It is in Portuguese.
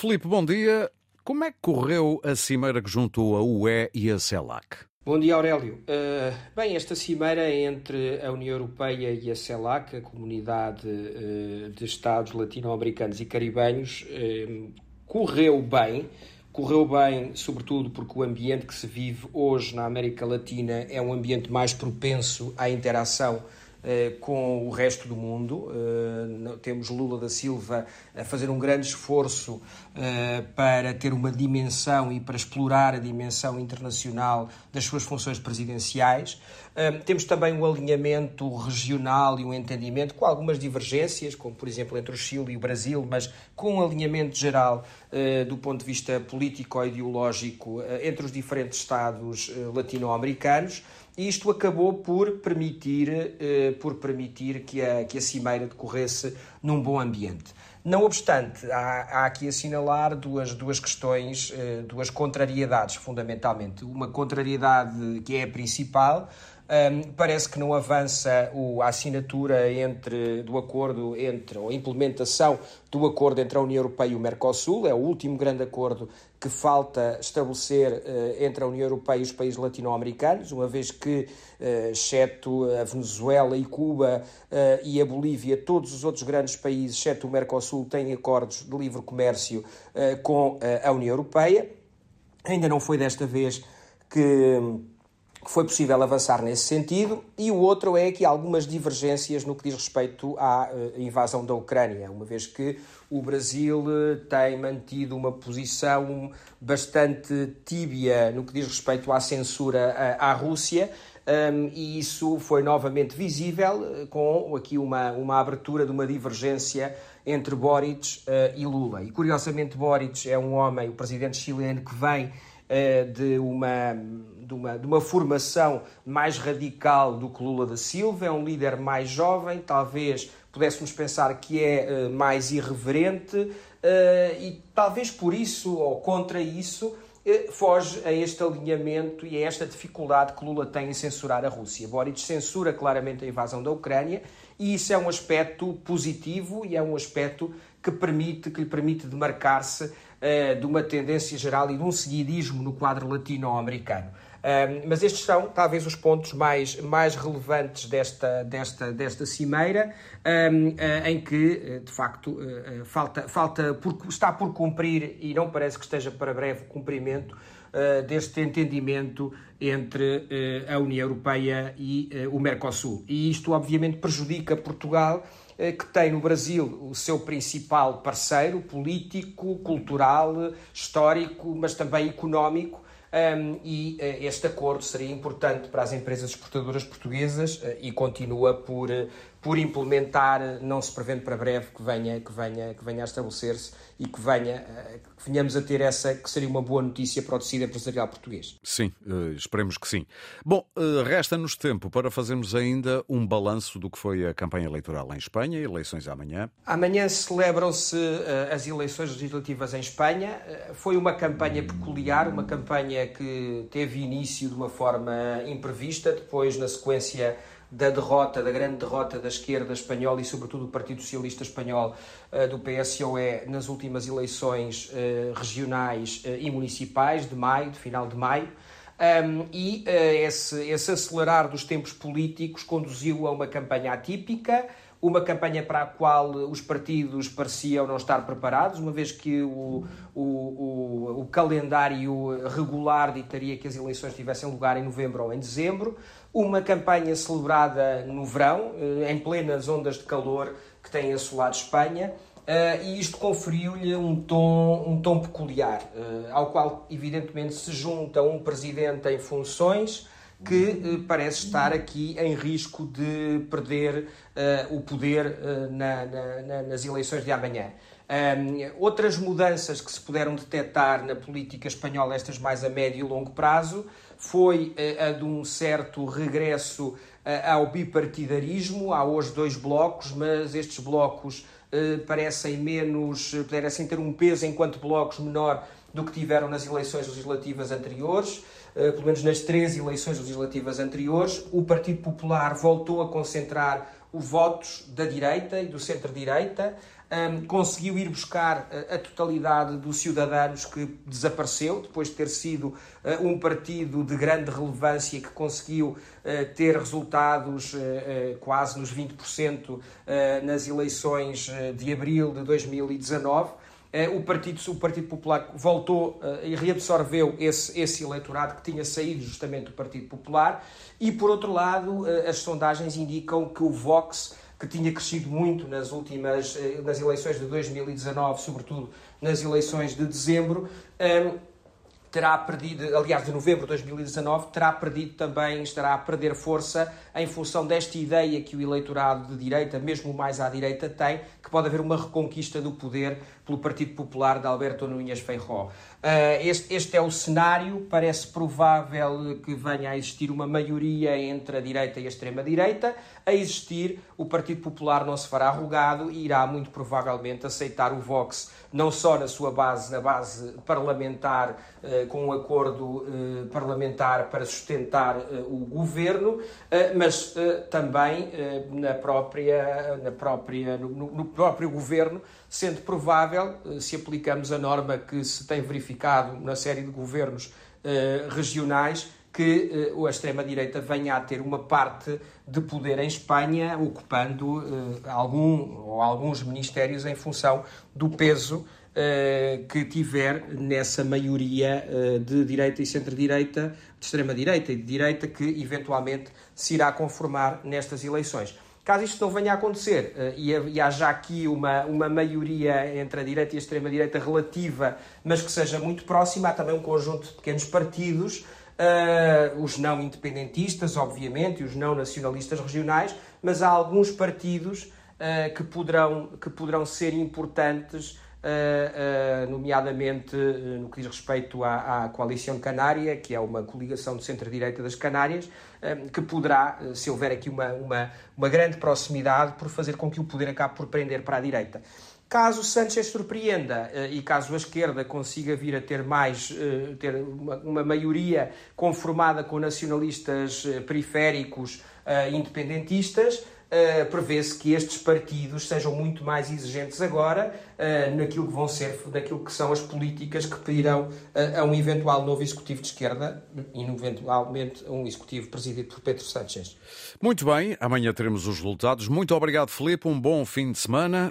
Filipe, bom dia. Como é que correu a cimeira que juntou a UE e a CELAC? Bom dia, Aurélio. Uh, bem, esta cimeira entre a União Europeia e a CELAC, a Comunidade uh, de Estados Latino-Americanos e Caribenhos, uh, correu bem. Correu bem, sobretudo porque o ambiente que se vive hoje na América Latina é um ambiente mais propenso à interação com o resto do mundo. Eh, temos Lula da Silva a fazer um grande esforço eh, para ter uma dimensão e para explorar a dimensão internacional das suas funções presidenciais. Temos também um alinhamento regional e um entendimento com algumas divergências, como por exemplo entre o Chile e o Brasil, mas com um alinhamento geral do ponto de vista político-ideológico entre os diferentes Estados latino-americanos isto acabou por permitir, eh, por permitir que, a, que a cimeira decorresse num bom ambiente. Não obstante, há, há aqui assinalar duas, duas questões, eh, duas contrariedades, fundamentalmente. Uma contrariedade que é a principal, um, parece que não avança o, a assinatura entre, do acordo entre, ou a implementação do acordo entre a União Europeia e o Mercosul, é o último grande acordo que falta estabelecer uh, entre a União Europeia e os países latino-americanos, uma vez que, uh, exceto a Venezuela e Cuba uh, e a Bolívia, todos os outros grandes países, exceto o Mercosul, têm acordos de livre comércio com a União Europeia. Ainda não foi desta vez que que foi possível avançar nesse sentido, e o outro é que há algumas divergências no que diz respeito à uh, invasão da Ucrânia, uma vez que o Brasil uh, tem mantido uma posição bastante tíbia no que diz respeito à censura uh, à Rússia, um, e isso foi novamente visível com aqui uma, uma abertura de uma divergência entre Boric e Lula. E curiosamente, Boric é um homem, o presidente chileno, que vem de uma de uma, de uma formação mais radical do que Lula da Silva, é um líder mais jovem, talvez pudéssemos pensar que é uh, mais irreverente uh, e talvez por isso ou contra isso foge a este alinhamento e a esta dificuldade que Lula tem em censurar a Rússia. Boric censura claramente a invasão da Ucrânia e isso é um aspecto positivo e é um aspecto que permite que lhe permite demarcar-se uh, de uma tendência geral e de um seguidismo no quadro latino-americano. Mas estes são talvez os pontos mais, mais relevantes desta, desta, desta cimeira, um, ah, em que, de facto, falta, falta por, está por cumprir, e não parece que esteja para breve cumprimento, uh, deste entendimento entre a União Europeia e o Mercosul. E isto, obviamente, prejudica Portugal que tem no Brasil o seu principal parceiro político, cultural, histórico, mas também económico, um, e uh, este acordo seria importante para as empresas exportadoras portuguesas uh, e continua por, uh, por implementar, não se prevendo para breve que venha, que venha, que venha a estabelecer-se e que, venha, que venhamos a ter essa, que seria uma boa notícia para o tecido empresarial português. Sim, esperemos que sim. Bom, resta-nos tempo para fazermos ainda um balanço do que foi a campanha eleitoral em Espanha, eleições amanhã. Amanhã celebram-se as eleições legislativas em Espanha. Foi uma campanha peculiar, uma campanha que teve início de uma forma imprevista, depois, na sequência da derrota, da grande derrota da esquerda espanhola e, sobretudo, do Partido Socialista Espanhol, eh, do PSOE, nas últimas eleições eh, regionais eh, e municipais de maio, de final de maio. Um, e esse, esse acelerar dos tempos políticos conduziu a uma campanha atípica, uma campanha para a qual os partidos pareciam não estar preparados, uma vez que o, o, o, o calendário regular ditaria que as eleições tivessem lugar em novembro ou em dezembro, uma campanha celebrada no verão, eh, em plenas ondas de calor que têm assolado Espanha, Uh, e isto conferiu-lhe um tom, um tom peculiar, uh, ao qual, evidentemente, se junta um presidente em funções que uh, parece estar aqui em risco de perder o poder na, na, nas eleições de amanhã. Um, outras mudanças que se puderam detectar na política espanhola, estas mais a médio e longo prazo, foi a de um certo regresso ao bipartidarismo. Há hoje dois blocos, mas estes blocos eh, parecem menos, eh, parecem ter um peso enquanto blocos menor do que tiveram nas eleições legislativas anteriores, eh, pelo menos nas três eleições legislativas anteriores. O Partido Popular voltou a concentrar os votos da direita e do centro-direita, um, conseguiu ir buscar a, a, totalidade dos cidadãos que desapareceu, depois de ter sido uh, um partido de grande relevância que conseguiu ter resultados quase nos 20% nas eleições de abril de 2019. O Partido, o Partido Popular voltou e reabsorveu esse, esse eleitorado que tinha saído justamente do Partido Popular, e por outro lado, as sondagens indicam que o Vox que tinha crescido muito nas últimas eh, nas eleições de 2019, sobretudo nas eleições de dezembro, terá perdido, aliás, de novembro de 2019, terá perdido também, estará a perder força em função desta ideia que o eleitorado de direita, mesmo mais à direita, tem, que pode haver uma reconquista do poder pelo Partido Popular de Alberto Núñez Feijó. Uh, este, este, é o cenário, parece provável que venha a existir uma maioria entre a direita e a extrema-direita. A existir, o Partido Popular não se fará arrogado e irá muito provavelmente aceitar o Vox, não só na sua base, na base parlamentar, uh, com um acordo uh, parlamentar para sustentar o governo, mas também na própria, na própria, no, no próprio governo sendo provável, eh, se aplicamos a norma que se tem verificado na série de governos eh, regionais, que eh, a extrema-direita venha a ter uma parte de poder em Espanha, ocupando algum ou alguns ministérios em função do peso que tiver nessa maioria de direita e centro-direita, de extrema-direita e de direita, que eventualmente se irá conformar nestas eleições. Caso isto não venha a acontecer uh, e, haja aqui uma, uma maioria entre a direita e a extrema-direita relativa, mas que seja muito próxima, há também um conjunto de pequenos partidos, os não independentistas, obviamente, e os não nacionalistas regionais, mas há alguns partidos que, poderão, que poderão ser importantes Uh, nomeadamente uh, no que diz respeito à, à, Coalição Canária, que é uma coligação de centro-direita das Canárias, que poderá, se houver aqui uma, uma, uma, grande proximidade, por fazer com que o poder acabe por prender para a direita. Caso Sánchez surpreenda e caso a esquerda consiga vir a ter mais, ter uma maioria conformada com nacionalistas periféricos independentistas, uh, prevê-se que estes partidos sejam muito mais exigentes agora uh, naquilo que vão ser, naquilo que são as políticas que pedirão uh, a um eventual novo executivo de esquerda e eventualmente a um executivo presidido por Pedro Sánchez. Muito bem, amanhã teremos os resultados. Muito obrigado, Filipe. Um bom fim de semana